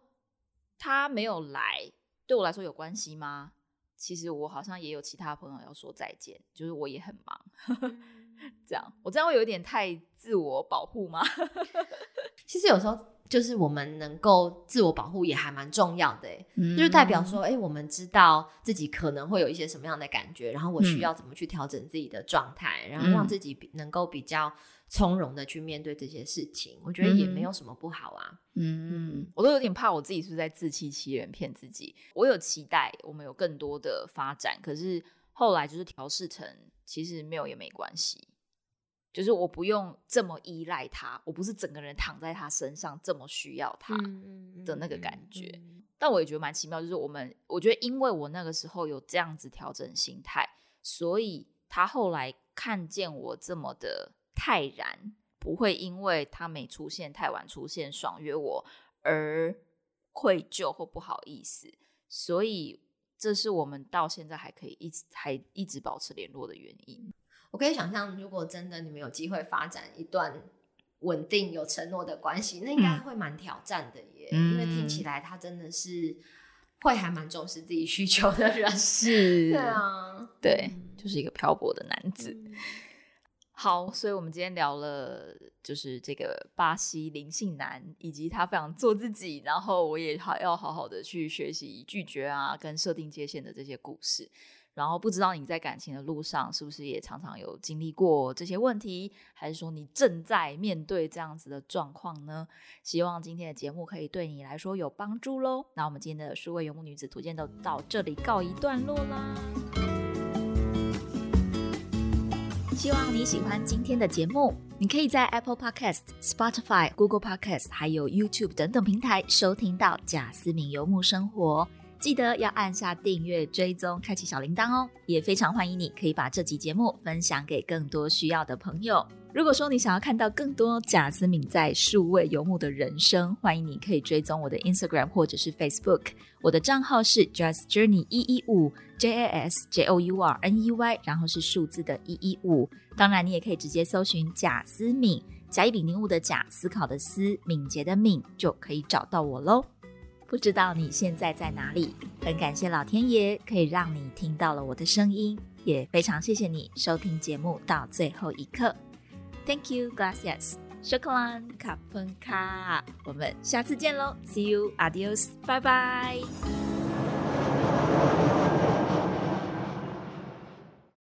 他没有来，对我来说有关系吗？其实我好像也有其他朋友要说再见，就是我也很忙。[LAUGHS] 这样，我这样会有点太自我保护吗？[LAUGHS] 其实有时候就是我们能够自我保护也还蛮重要的，就是代表说，哎，我们知道自己可能会有一些什么样的感觉，然后我需要怎么去调整自己的状态，然后让自己能够比较从容的去面对这些事情。我觉得也没有什么不好啊。嗯，我都有点怕我自己是在自欺欺人，骗自己。我有期待我们有更多的发展，可是后来就是调试成。其实没有也没关系，就是我不用这么依赖他，我不是整个人躺在他身上这么需要他的那个感觉。但我也觉得蛮奇妙，就是我们我觉得因为我那个时候有这样子调整心态，所以他后来看见我这么的泰然，不会因为他没出现、太晚出现、爽约我而愧疚或不好意思，所以。这是我们到现在还可以一直还一直保持联络的原因。我可以想象，如果真的你们有机会发展一段稳定有承诺的关系，那应该会蛮挑战的耶。因为听起来他真的是会还蛮重视自己需求的人。[LAUGHS] 是，对啊，对，就是一个漂泊的男子。好，所以我们今天聊了，就是这个巴西灵性男，以及他非常做自己，然后我也好要好好的去学习拒绝啊，跟设定界限的这些故事。然后不知道你在感情的路上是不是也常常有经历过这些问题，还是说你正在面对这样子的状况呢？希望今天的节目可以对你来说有帮助喽。那我们今天的数位游牧女子图鉴都到这里告一段落啦。希望你喜欢今天的节目，你可以在 Apple Podcast、Spotify、Google Podcast 还有 YouTube 等等平台收听到贾思敏游牧生活。记得要按下订阅、追踪、开启小铃铛哦！也非常欢迎你可以把这集节目分享给更多需要的朋友。如果说你想要看到更多贾思敏在数位游牧的人生，欢迎你可以追踪我的 Instagram 或者是 Facebook。我的账号是 Just Journey 一一五 J A S J O U R N E Y，然后是数字的一一五。当然，你也可以直接搜寻贾思敏，甲乙丙丁戊的贾，思考的思，敏捷的敏，就可以找到我喽。不知道你现在在哪里？很感谢老天爷可以让你听到了我的声音，也非常谢谢你收听节目到最后一刻。Thank you, gracias, shukran, kapunka。我们下次见喽，See you, adios, bye bye。